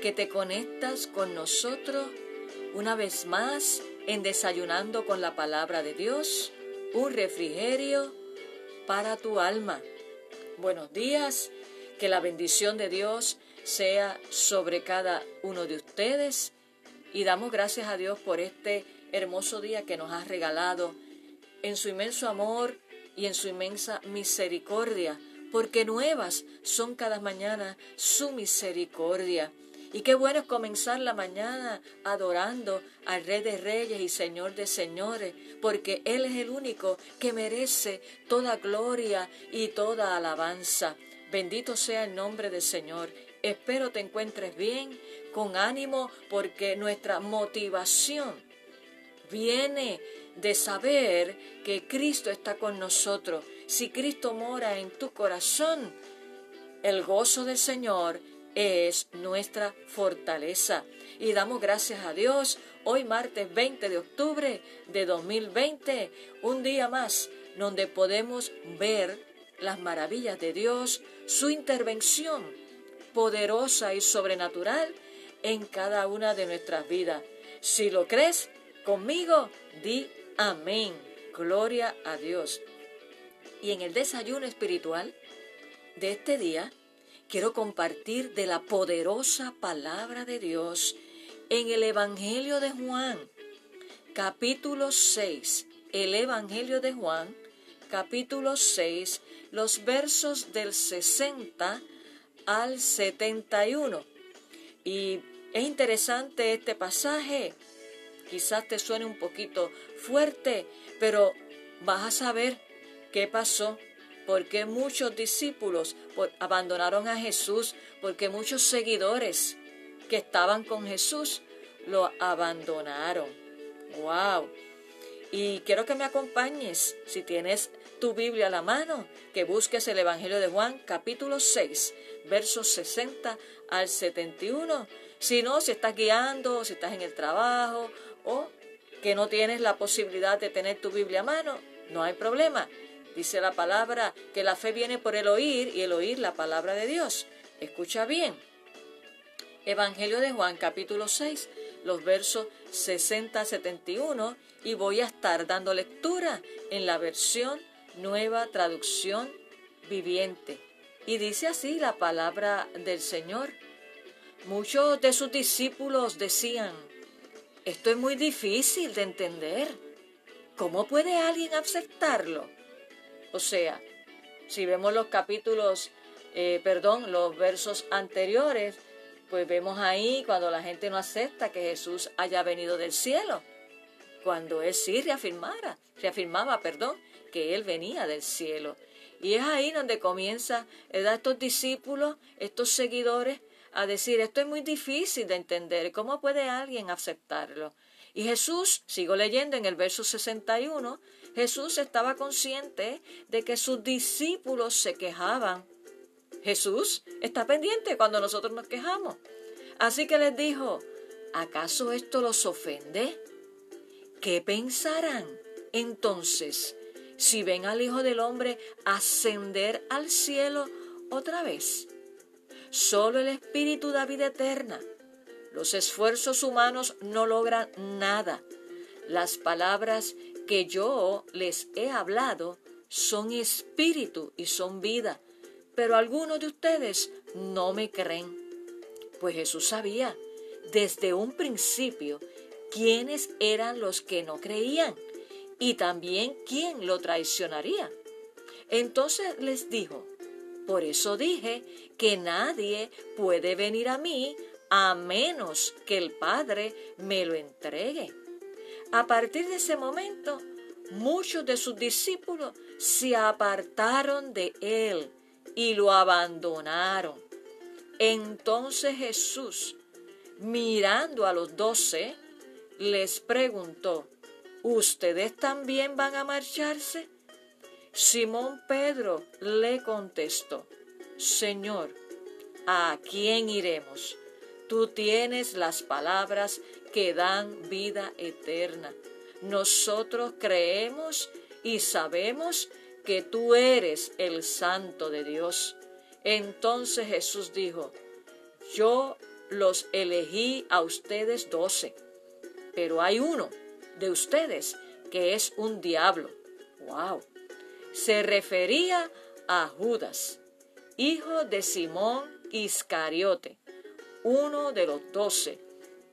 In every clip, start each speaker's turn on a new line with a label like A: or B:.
A: que te conectas con nosotros una vez más en Desayunando con la Palabra de Dios, un refrigerio para tu alma. Buenos días, que la bendición de Dios sea sobre cada uno de ustedes y damos gracias a Dios por este hermoso día que nos ha regalado en su inmenso amor y en su inmensa misericordia, porque nuevas son cada mañana su misericordia. Y qué bueno es comenzar la mañana adorando al Rey de Reyes y Señor de Señores, porque Él es el único que merece toda gloria y toda alabanza. Bendito sea el nombre del Señor. Espero te encuentres bien, con ánimo, porque nuestra motivación viene de saber que Cristo está con nosotros. Si Cristo mora en tu corazón, el gozo del Señor es nuestra fortaleza. Y damos gracias a Dios hoy martes 20 de octubre de 2020, un día más donde podemos ver las maravillas de Dios, su intervención poderosa y sobrenatural en cada una de nuestras vidas. Si lo crees conmigo, di amén. Gloria a Dios. Y en el desayuno espiritual de este día, quiero compartir de la poderosa palabra de Dios en el Evangelio de Juan, capítulo 6. El Evangelio de Juan, capítulo 6, los versos del 60 al 71. Y es interesante este pasaje. Quizás te suene un poquito fuerte, pero vas a saber qué pasó porque muchos discípulos abandonaron a Jesús, porque muchos seguidores que estaban con Jesús lo abandonaron. ¡Wow! Y quiero que me acompañes, si tienes tu Biblia a la mano, que busques el Evangelio de Juan, capítulo 6, versos 60 al 71. Si no, si estás guiando, si estás en el trabajo o que no tienes la posibilidad de tener tu Biblia a mano, no hay problema. Dice la palabra que la fe viene por el oír y el oír la palabra de Dios. Escucha bien. Evangelio de Juan capítulo 6, los versos 60 a 71 y voy a estar dando lectura en la versión nueva traducción viviente. Y dice así la palabra del Señor. Muchos de sus discípulos decían, esto es muy difícil de entender. ¿Cómo puede alguien aceptarlo? O sea, si vemos los capítulos, eh, perdón, los versos anteriores, pues vemos ahí cuando la gente no acepta que Jesús haya venido del cielo. Cuando él sí reafirmara, reafirmaba, perdón, que él venía del cielo. Y es ahí donde comienza a estos discípulos, estos seguidores, a decir, esto es muy difícil de entender, ¿cómo puede alguien aceptarlo? Y Jesús, sigo leyendo en el verso 61, Jesús estaba consciente de que sus discípulos se quejaban. Jesús está pendiente cuando nosotros nos quejamos. Así que les dijo, ¿acaso esto los ofende? ¿Qué pensarán entonces si ven al Hijo del Hombre ascender al cielo otra vez? Solo el Espíritu da vida eterna. Los esfuerzos humanos no logran nada. Las palabras que yo les he hablado son espíritu y son vida, pero algunos de ustedes no me creen. Pues Jesús sabía desde un principio quiénes eran los que no creían y también quién lo traicionaría. Entonces les dijo, por eso dije que nadie puede venir a mí a menos que el Padre me lo entregue. A partir de ese momento, muchos de sus discípulos se apartaron de él y lo abandonaron. Entonces Jesús mirando a los doce, les preguntó, ¿Ustedes también van a marcharse? Simón Pedro le contestó, Señor, ¿a quién iremos? Tú tienes las palabras que dan vida eterna. Nosotros creemos y sabemos que tú eres el santo de Dios. Entonces Jesús dijo, yo los elegí a ustedes doce, pero hay uno de ustedes que es un diablo. ¡Wow! Se refería a Judas, hijo de Simón Iscariote, uno de los doce,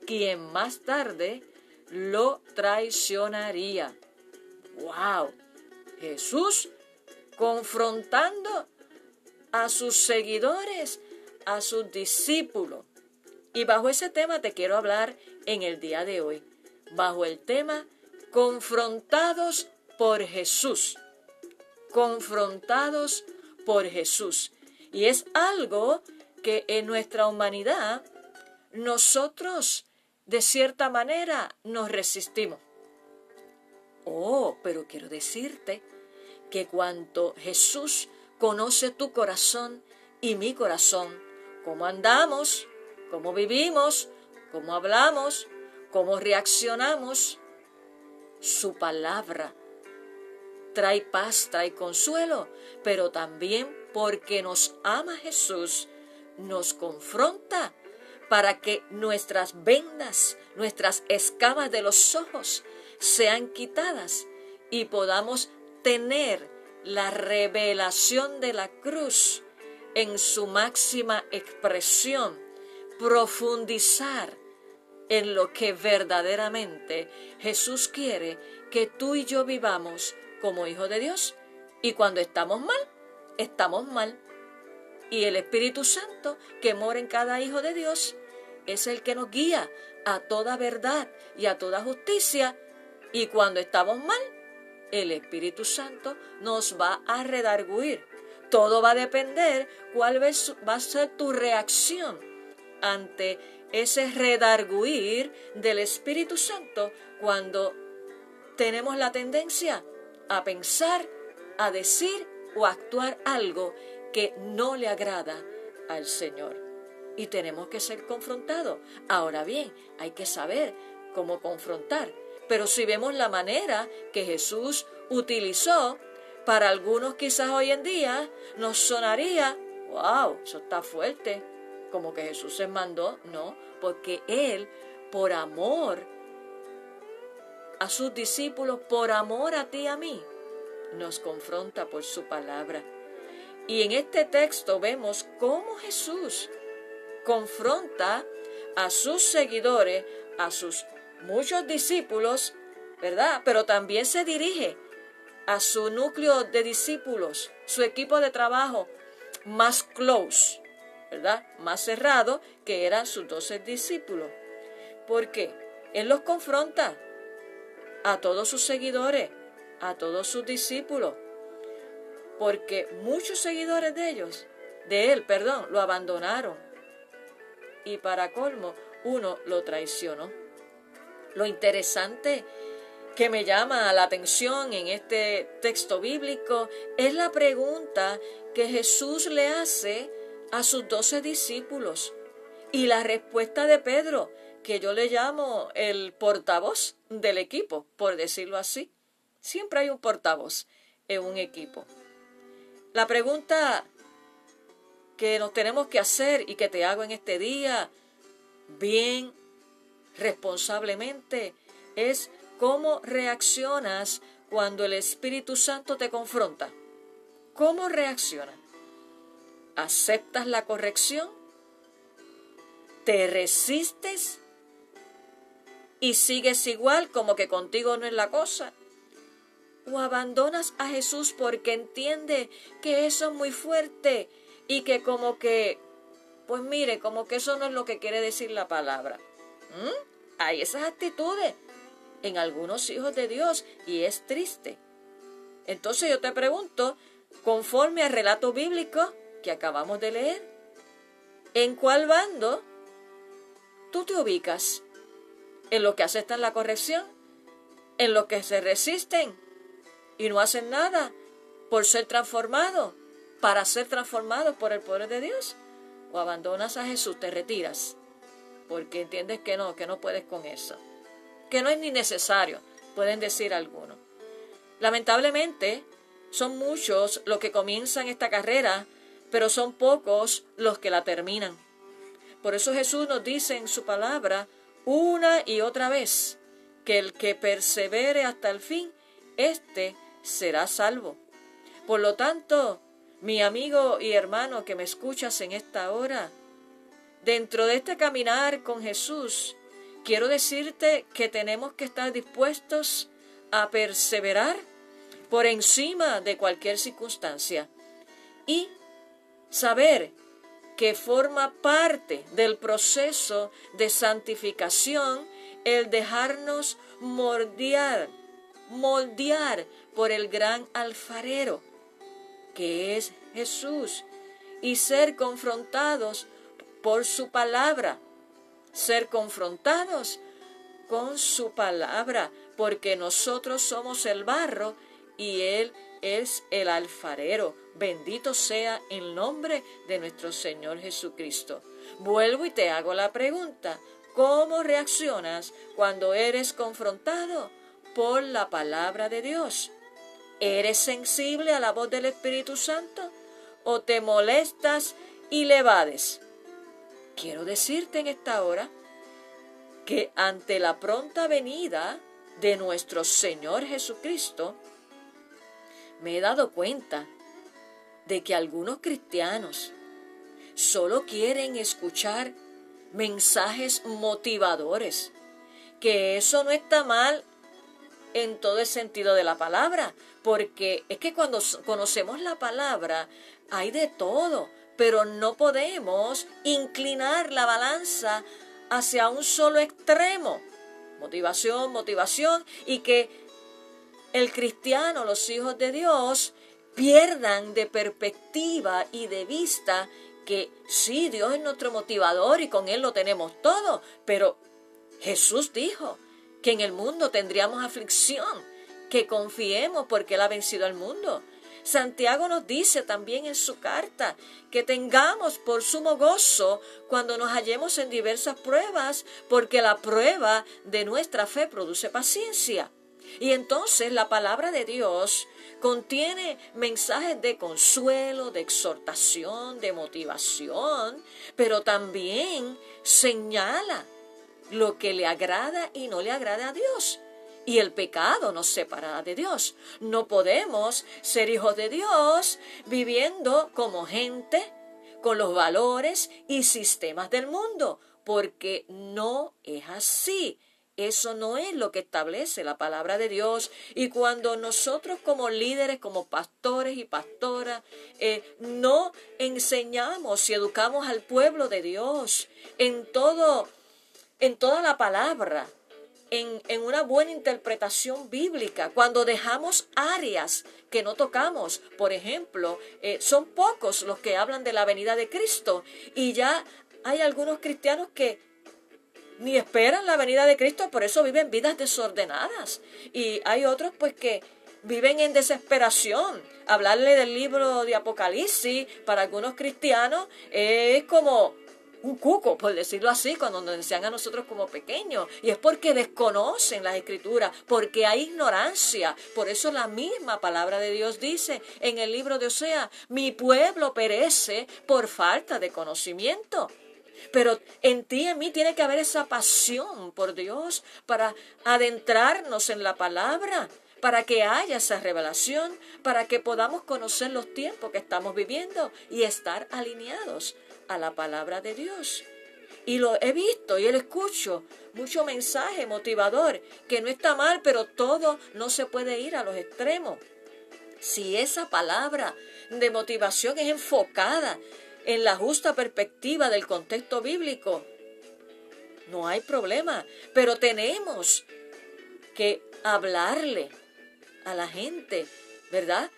A: quien más tarde lo traicionaría. ¡Wow! Jesús confrontando a sus seguidores, a sus discípulos. Y bajo ese tema te quiero hablar en el día de hoy, bajo el tema confrontados por Jesús, confrontados por Jesús. Y es algo que en nuestra humanidad nosotros de cierta manera nos resistimos. Oh, pero quiero decirte que cuando Jesús conoce tu corazón y mi corazón, cómo andamos, cómo vivimos, cómo hablamos, cómo reaccionamos, su palabra trae paz, trae consuelo, pero también porque nos ama Jesús, nos confronta para que nuestras vendas, nuestras escamas de los ojos sean quitadas y podamos tener la revelación de la cruz en su máxima expresión, profundizar en lo que verdaderamente Jesús quiere que tú y yo vivamos como hijos de Dios. Y cuando estamos mal, estamos mal. Y el Espíritu Santo que mora en cada hijo de Dios es el que nos guía a toda verdad y a toda justicia. Y cuando estamos mal, el Espíritu Santo nos va a redarguir. Todo va a depender cuál va a ser tu reacción ante ese redarguir del Espíritu Santo cuando tenemos la tendencia a pensar, a decir o a actuar algo que no le agrada al Señor. Y tenemos que ser confrontados. Ahora bien, hay que saber cómo confrontar. Pero si vemos la manera que Jesús utilizó, para algunos quizás hoy en día nos sonaría, wow, eso está fuerte, como que Jesús se mandó, no, porque Él, por amor a sus discípulos, por amor a ti y a mí, nos confronta por su palabra. Y en este texto vemos cómo Jesús confronta a sus seguidores, a sus muchos discípulos, ¿verdad? Pero también se dirige a su núcleo de discípulos, su equipo de trabajo más close, ¿verdad? Más cerrado, que eran sus doce discípulos. ¿Por qué? Él los confronta a todos sus seguidores, a todos sus discípulos, porque muchos seguidores de ellos, de él, perdón, lo abandonaron. Y para colmo, uno lo traicionó. Lo interesante que me llama la atención en este texto bíblico es la pregunta que Jesús le hace a sus doce discípulos y la respuesta de Pedro, que yo le llamo el portavoz del equipo, por decirlo así. Siempre hay un portavoz en un equipo. La pregunta que nos tenemos que hacer y que te hago en este día, bien, responsablemente, es ¿Cómo reaccionas cuando el Espíritu Santo te confronta? ¿Cómo reaccionas? ¿Aceptas la corrección? ¿Te resistes? ¿Y sigues igual como que contigo no es la cosa? ¿O abandonas a Jesús porque entiende que eso es muy fuerte y que como que, pues mire, como que eso no es lo que quiere decir la palabra? ¿Mm? Hay esas actitudes en algunos hijos de Dios y es triste. Entonces yo te pregunto, conforme al relato bíblico que acabamos de leer, ¿en cuál bando tú te ubicas? ¿En los que aceptan la corrección? ¿En los que se resisten y no hacen nada por ser transformados, para ser transformados por el poder de Dios? ¿O abandonas a Jesús, te retiras? Porque entiendes que no, que no puedes con eso. Que no es ni necesario, pueden decir algunos. Lamentablemente, son muchos los que comienzan esta carrera, pero son pocos los que la terminan. Por eso Jesús nos dice en su palabra una y otra vez que el que persevere hasta el fin, éste será salvo. Por lo tanto, mi amigo y hermano que me escuchas en esta hora, dentro de este caminar con Jesús, quiero decirte que tenemos que estar dispuestos a perseverar por encima de cualquier circunstancia y saber que forma parte del proceso de santificación el dejarnos moldear, moldear por el gran alfarero, que es Jesús, y ser confrontados por su palabra, ser confrontados con su palabra, porque nosotros somos el barro y Él es el alfarero. Bendito sea el nombre de nuestro Señor Jesucristo. Vuelvo y te hago la pregunta. ¿Cómo reaccionas cuando eres confrontado por la palabra de Dios? ¿Eres sensible a la voz del Espíritu Santo o te molestas y le? Quiero decirte en esta hora que ante la pronta venida de nuestro Señor Jesucristo, me he dado cuenta de que algunos cristianos solo quieren escuchar mensajes motivadores, que eso no está mal en todo el sentido de la palabra, porque es que cuando conocemos la palabra hay de todo, pero no podemos inclinar la balanza hacia un solo extremo. Motivación, motivación, y que el cristiano, los hijos de Dios, pierdan de perspectiva y de vista que sí, Dios es nuestro motivador y con Él lo tenemos todo, pero Jesús dijo que en el mundo tendríamos aflicción, que confiemos porque Él ha vencido al mundo. Santiago nos dice también en su carta que tengamos por sumo gozo cuando nos hallemos en diversas pruebas, porque la prueba de nuestra fe produce paciencia. Y entonces la palabra de Dios contiene mensajes de consuelo, de exhortación, de motivación, pero también señala lo que le agrada y no le agrada a Dios. Y el pecado nos separará de Dios. No podemos ser hijos de Dios viviendo como gente con los valores y sistemas del mundo, porque no es así. Eso no es lo que establece la palabra de Dios. Y cuando nosotros como líderes, como pastores y pastoras, eh, no enseñamos y educamos al pueblo de Dios en todo, en toda la palabra, en, en, una buena interpretación bíblica, cuando dejamos áreas que no tocamos, por ejemplo, eh, son pocos los que hablan de la venida de Cristo y ya hay algunos cristianos que ni esperan la venida de Cristo, por eso viven vidas desordenadas. Y hay otros pues que viven en desesperación. Hablarle del libro de Apocalipsis para algunos cristianos es como un cuco, por decirlo así, cuando nos decían a nosotros como pequeños. Y es porque desconocen las escrituras, porque hay ignorancia. Por eso la misma palabra de Dios dice en el libro de Osea, mi pueblo perece por falta de conocimiento. Pero en ti y en mí tiene que haber esa pasión por Dios para adentrarnos en la palabra, para que haya esa revelación, para que podamos conocer los tiempos que estamos viviendo y estar alineados a la palabra de Dios. Y lo he visto y lo escucho, mucho mensaje motivador, que no está mal, pero todo no se puede ir a los extremos. Si esa palabra de motivación es enfocada en la justa perspectiva del contexto bíblico, no hay problema, pero tenemos que hablarle a la gente, ¿verdad?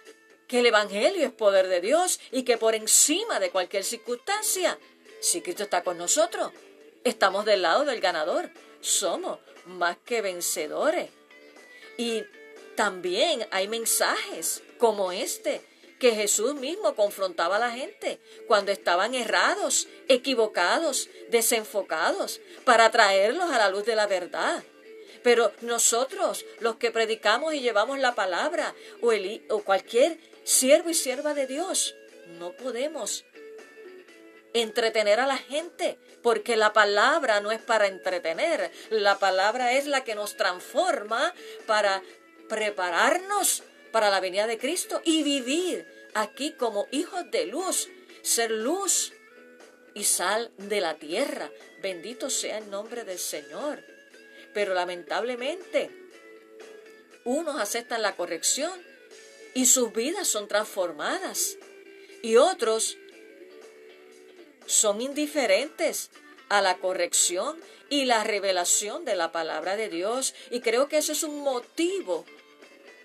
A: Que el Evangelio es poder de Dios y que por encima de cualquier circunstancia, si Cristo está con nosotros, estamos del lado del ganador. Somos más que vencedores. Y también hay mensajes como este que Jesús mismo confrontaba a la gente cuando estaban errados, equivocados, desenfocados, para traerlos a la luz de la verdad. Pero nosotros, los que predicamos y llevamos la palabra, o, o cualquier siervo y sierva de Dios, no podemos entretener a la gente, porque la palabra no es para entretener, la palabra es la que nos transforma para prepararnos para la venida de Cristo y vivir aquí como hijos de luz, ser luz y sal de la tierra. Bendito sea el nombre del Señor. Pero lamentablemente, unos aceptan la corrección y sus vidas son transformadas. Y otros son indiferentes a la corrección y la revelación de la palabra de Dios. Y creo que ese es un motivo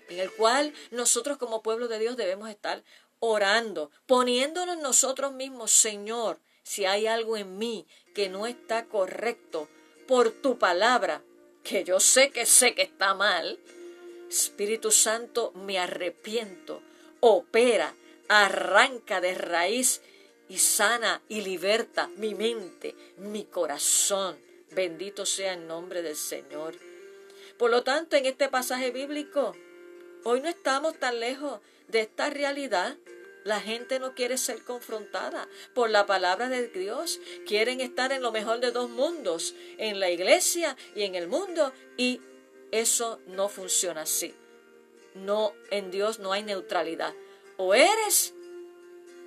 A: en el cual nosotros como pueblo de Dios debemos estar orando, poniéndonos nosotros mismos, Señor, si hay algo en mí que no está correcto por tu palabra, que yo sé que sé que está mal, Espíritu Santo, me arrepiento, opera, arranca de raíz y sana y liberta mi mente, mi corazón. Bendito sea el nombre del Señor. Por lo tanto, en este pasaje bíblico, hoy no estamos tan lejos de esta realidad. La gente no quiere ser confrontada por la palabra de Dios. Quieren estar en lo mejor de dos mundos, en la iglesia y en el mundo, y eso no funciona así. No, en Dios no hay neutralidad. O eres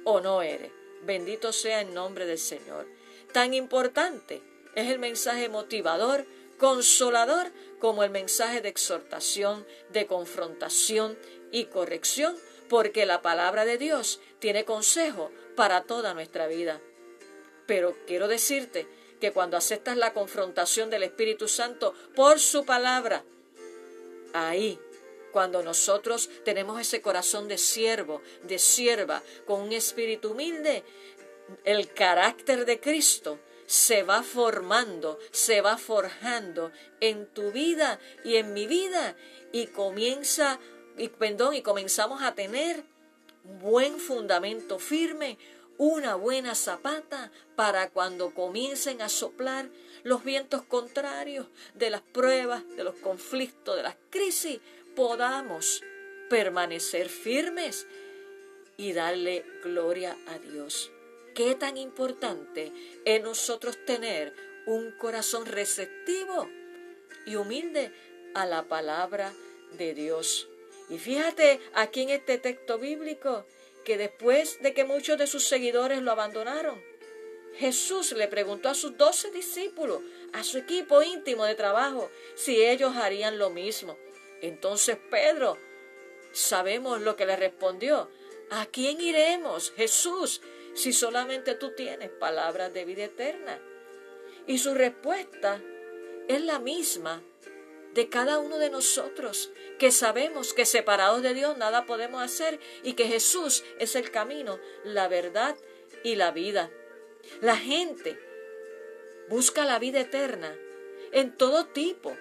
A: o no eres. Bendito sea el nombre del Señor. Tan importante es el mensaje motivador, consolador, como el mensaje de exhortación, de confrontación y corrección, porque la palabra de Dios tiene consejo para toda nuestra vida. Pero quiero decirte que cuando aceptas la confrontación del Espíritu Santo por su palabra, ahí cuando nosotros tenemos ese corazón de siervo, de sierva, con un espíritu humilde, el carácter de Cristo se va formando, se va forjando en tu vida y en mi vida y comienza y perdón, y comenzamos a tener buen fundamento firme, una buena zapata para cuando comiencen a soplar los vientos contrarios de las pruebas, de los conflictos, de las crisis, podamos permanecer firmes y darle gloria a Dios. Qué tan importante es nosotros tener un corazón receptivo y humilde a la palabra de Dios. Y fíjate aquí en este texto bíblico que después de que muchos de sus seguidores lo abandonaron, Jesús le preguntó a sus doce discípulos, a su equipo íntimo de trabajo, si ellos harían lo mismo. Entonces Pedro, sabemos lo que le respondió. ¿A quién iremos, Jesús, si solamente tú tienes palabras de vida eterna? Y su respuesta es la misma de cada uno de nosotros, que sabemos que separados de Dios nada podemos hacer y que Jesús es el camino, la verdad y la vida. La gente busca la vida eterna en todo tipo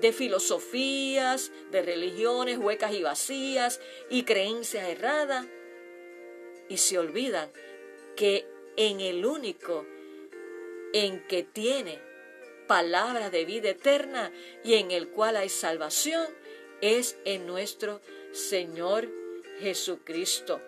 A: de filosofías, de religiones huecas y vacías y creencias erradas, y se olvidan que en el único en que tiene palabra de vida eterna y en el cual hay salvación es en nuestro Señor Jesucristo.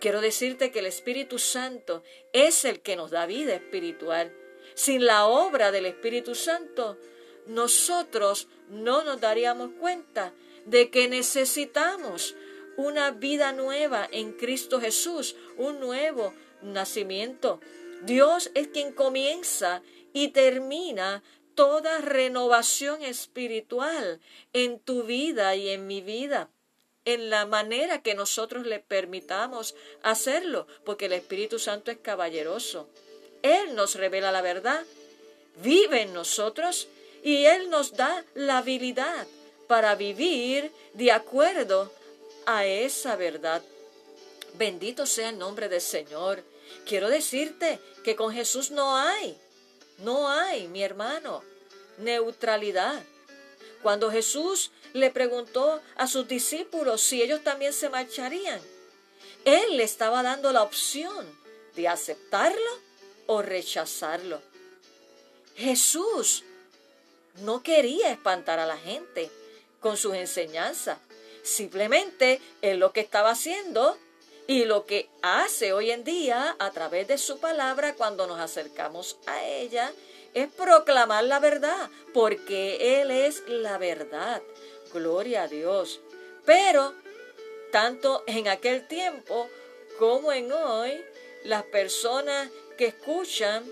A: Quiero decirte que el Espíritu Santo es el que nos da vida espiritual. Sin la obra del Espíritu Santo, nosotros no nos daríamos cuenta de que necesitamos una vida nueva en Cristo Jesús, un nuevo nacimiento. Dios es quien comienza y termina toda renovación espiritual en tu vida y en mi vida, en la manera que nosotros le permitamos hacerlo, porque el Espíritu Santo es caballeroso. Él nos revela la verdad, vive en nosotros y Él nos da la habilidad para vivir de acuerdo a esa verdad. Bendito sea el nombre del Señor. Quiero decirte que con Jesús no hay No hay, mi hermano, neutralidad. Cuando Jesús le preguntó a sus discípulos si ellos también se marcharían, Él le estaba dando la opción de aceptarlo o rechazarlo. Jesús no quería espantar a la gente con sus enseñanzas. Simplemente Él lo que estaba haciendo y lo que hace hoy en día a través de su palabra cuando nos acercamos a ella es proclamar la verdad, porque Él es la verdad. Gloria a Dios. Pero, tanto en aquel tiempo como en hoy, las personas que escuchan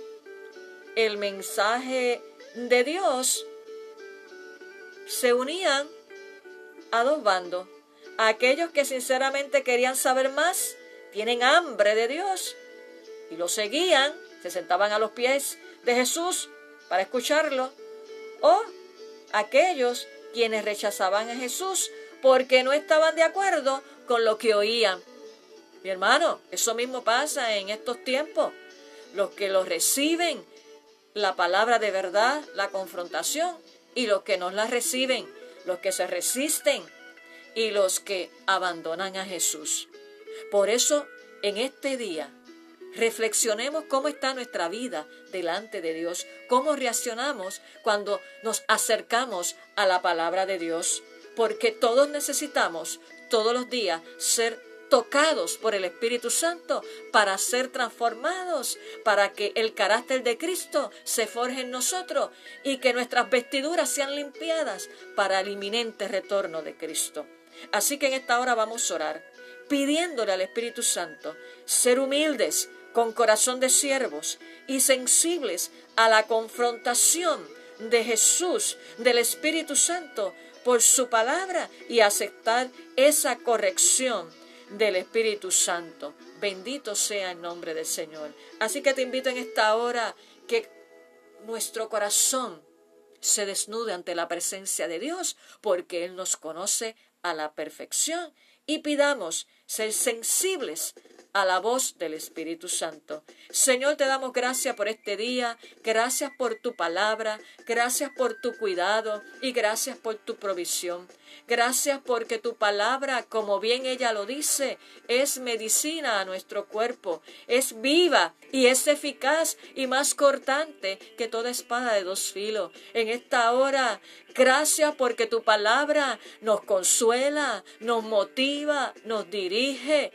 A: el mensaje de Dios se unían a dos bandos. Aquellos que sinceramente querían saber más, tienen hambre de Dios y lo seguían, se sentaban a los pies de Jesús para escucharlo, o aquellos quienes rechazaban a Jesús porque no estaban de acuerdo con lo que oían. Mi hermano, eso mismo pasa en estos tiempos. Los que los reciben, la palabra de verdad, la confrontación, y los que no la reciben, los que se resisten y los que abandonan a Jesús. Por eso, en este día, Reflexionemos cómo está nuestra vida delante de Dios, cómo reaccionamos cuando nos acercamos a la palabra de Dios, porque todos necesitamos todos los días ser tocados por el Espíritu Santo para ser transformados, para que el carácter de Cristo se forje en nosotros y que nuestras vestiduras sean limpiadas para el inminente retorno de Cristo. Así que en esta hora vamos a orar, pidiéndole al Espíritu Santo ser humildes, con corazón de siervos y sensibles a la confrontación de Jesús, del Espíritu Santo, por su palabra y aceptar esa corrección del Espíritu Santo. Bendito sea el nombre del Señor. Así que te invito en esta hora que nuestro corazón se desnude ante la presencia de Dios, porque Él nos conoce a la perfección y pidamos ser sensibles a la voz del Espíritu Santo. Señor, te damos gracias por este día, gracias por tu palabra, gracias por tu cuidado y gracias por tu provisión. Gracias porque tu palabra, como bien ella lo dice, es medicina a nuestro cuerpo, es viva y es eficaz y más cortante que toda espada de dos filos. En esta hora, gracias porque tu palabra nos consuela, nos motiva, nos dirige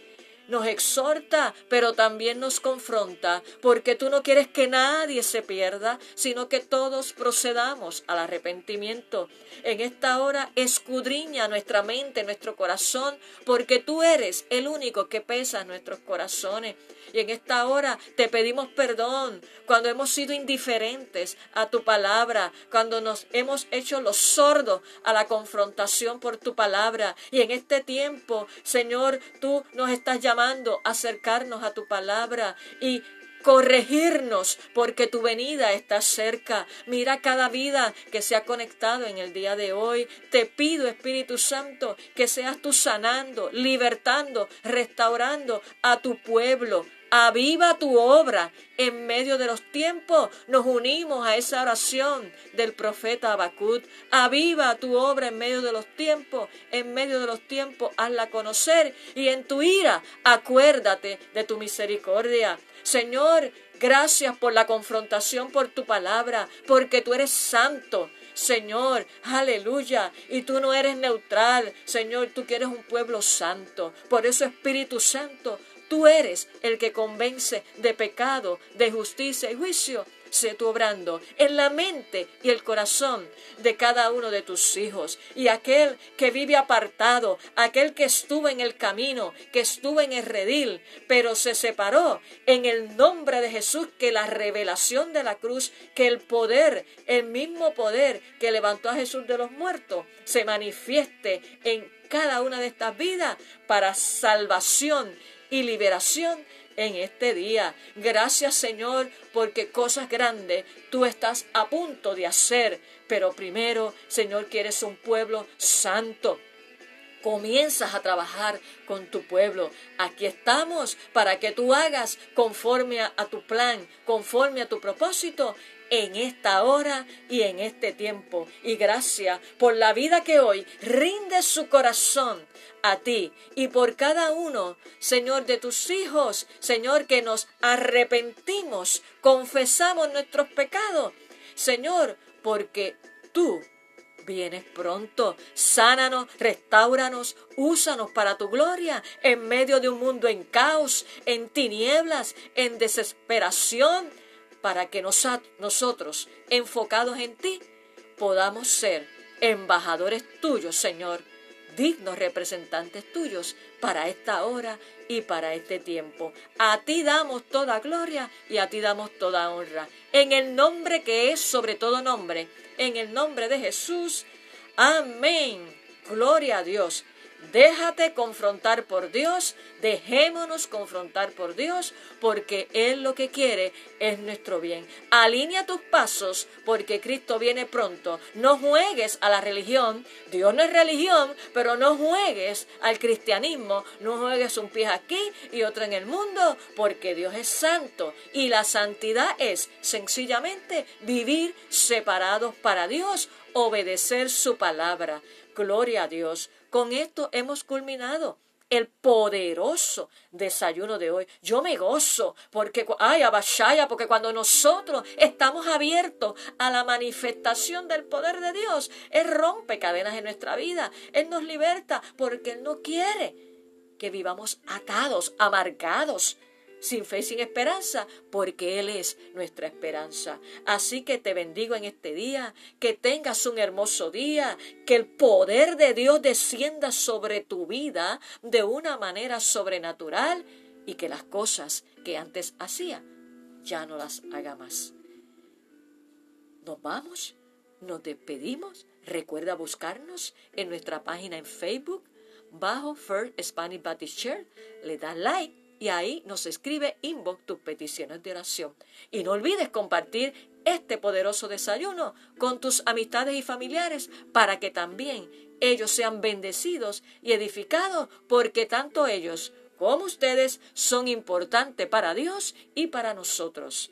A: nos exhorta, pero también nos confronta, porque tú no quieres que nadie se pierda, sino que todos procedamos al arrepentimiento. En esta hora escudriña nuestra mente, nuestro corazón, porque tú eres el único que pesa nuestros corazones. Y en esta hora te pedimos perdón cuando hemos sido indiferentes a tu palabra, cuando nos hemos hecho los sordos a la confrontación por tu palabra. Y en este tiempo, Señor, tú nos estás llamando a acercarnos a tu palabra y corregirnos porque tu venida está cerca. Mira cada vida que se ha conectado en el día de hoy. Te pido, Espíritu Santo, que seas tú sanando, libertando, restaurando a tu pueblo. Aviva tu obra en medio de los tiempos. Nos unimos a esa oración del profeta Abacut. Aviva tu obra en medio de los tiempos. En medio de los tiempos, hazla conocer. Y en tu ira, acuérdate de tu misericordia. Señor, gracias por la confrontación por tu palabra, porque tú eres santo. Señor, aleluya. Y tú no eres neutral, Señor, tú quieres un pueblo santo. Por eso, Espíritu Santo, Tú eres el que convence de pecado, de justicia y juicio. Sé tú obrando en la mente y el corazón de cada uno de tus hijos. Y aquel que vive apartado, aquel que estuvo en el camino, que estuvo en el redil, pero se separó en el nombre de Jesús, que la revelación de la cruz, que el poder, el mismo poder que levantó a Jesús de los muertos, se manifieste en cada una de estas vidas para salvación y liberación en este día. Gracias Señor porque cosas grandes tú estás a punto de hacer. Pero primero, Señor, quieres un pueblo santo comienzas a trabajar con tu pueblo. Aquí estamos para que tú hagas conforme a, tu plan, conforme a tu propósito en esta hora y en este tiempo. Y gracias por la vida que hoy rinde su corazón a ti y por cada uno, Señor, de tus hijos, Señor, que nos arrepentimos, confesamos nuestros pecados, Señor, porque tú vienes pronto. Sánanos, restauranos, úsanos para tu gloria en medio de un mundo en caos, en tinieblas, en desesperación, para que nosotros, enfocados en ti, podamos ser embajadores tuyos, Señor, dignos representantes tuyos para esta hora y para este tiempo. A ti damos toda gloria y a ti damos toda honra. En el nombre que es sobre todo nombre, en el nombre de Jesús. Amén. Gloria a Dios. Déjate confrontar por Dios, dejémonos confrontar por Dios, porque Él lo que quiere es nuestro bien. Alinea tus pasos, porque Cristo viene pronto. No juegues a la religión, Dios no es religión, pero no juegues al cristianismo, no juegues un pie aquí y otro en el mundo, porque Dios es santo y la santidad es sencillamente vivir separados para Dios, obedecer su palabra. Gloria a Dios. Con esto hemos culminado el poderoso desayuno de hoy. Yo me gozo porque, ay, abashaya, porque cuando nosotros estamos abiertos a la manifestación del poder de Dios, Él rompe cadenas en nuestra vida, Él nos liberta porque Él no quiere que vivamos atados, amargados, sin fe y sin esperanza, porque Él es nuestra esperanza. Así que te bendigo en este día, que tengas un hermoso día, que el poder de Dios descienda sobre tu vida de una manera sobrenatural y que las cosas que antes hacía ya no las haga más. Nos vamos, nos despedimos. Recuerda buscarnos en nuestra página en Facebook bajo First Spanish Baptist Church. Le das like y ahí nos escribe inbox tus peticiones de oración. Y no olvides compartir este poderoso desayuno con tus amistades y familiares para que también ellos sean bendecidos y edificados porque tanto ellos como ustedes son importantes para Dios y para nosotros.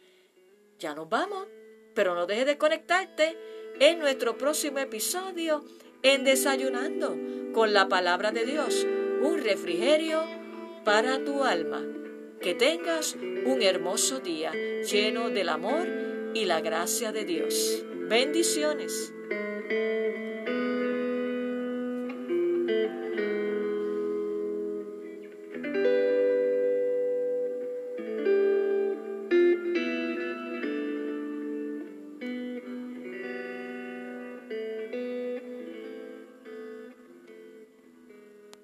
A: Ya nos vamos, pero no dejes de conectarte en nuestro próximo episodio en Desayunando con la palabra de Dios, un refrigerio para tu alma. Que tengas un hermoso día lleno del amor y la gracia de Dios. Bendiciones.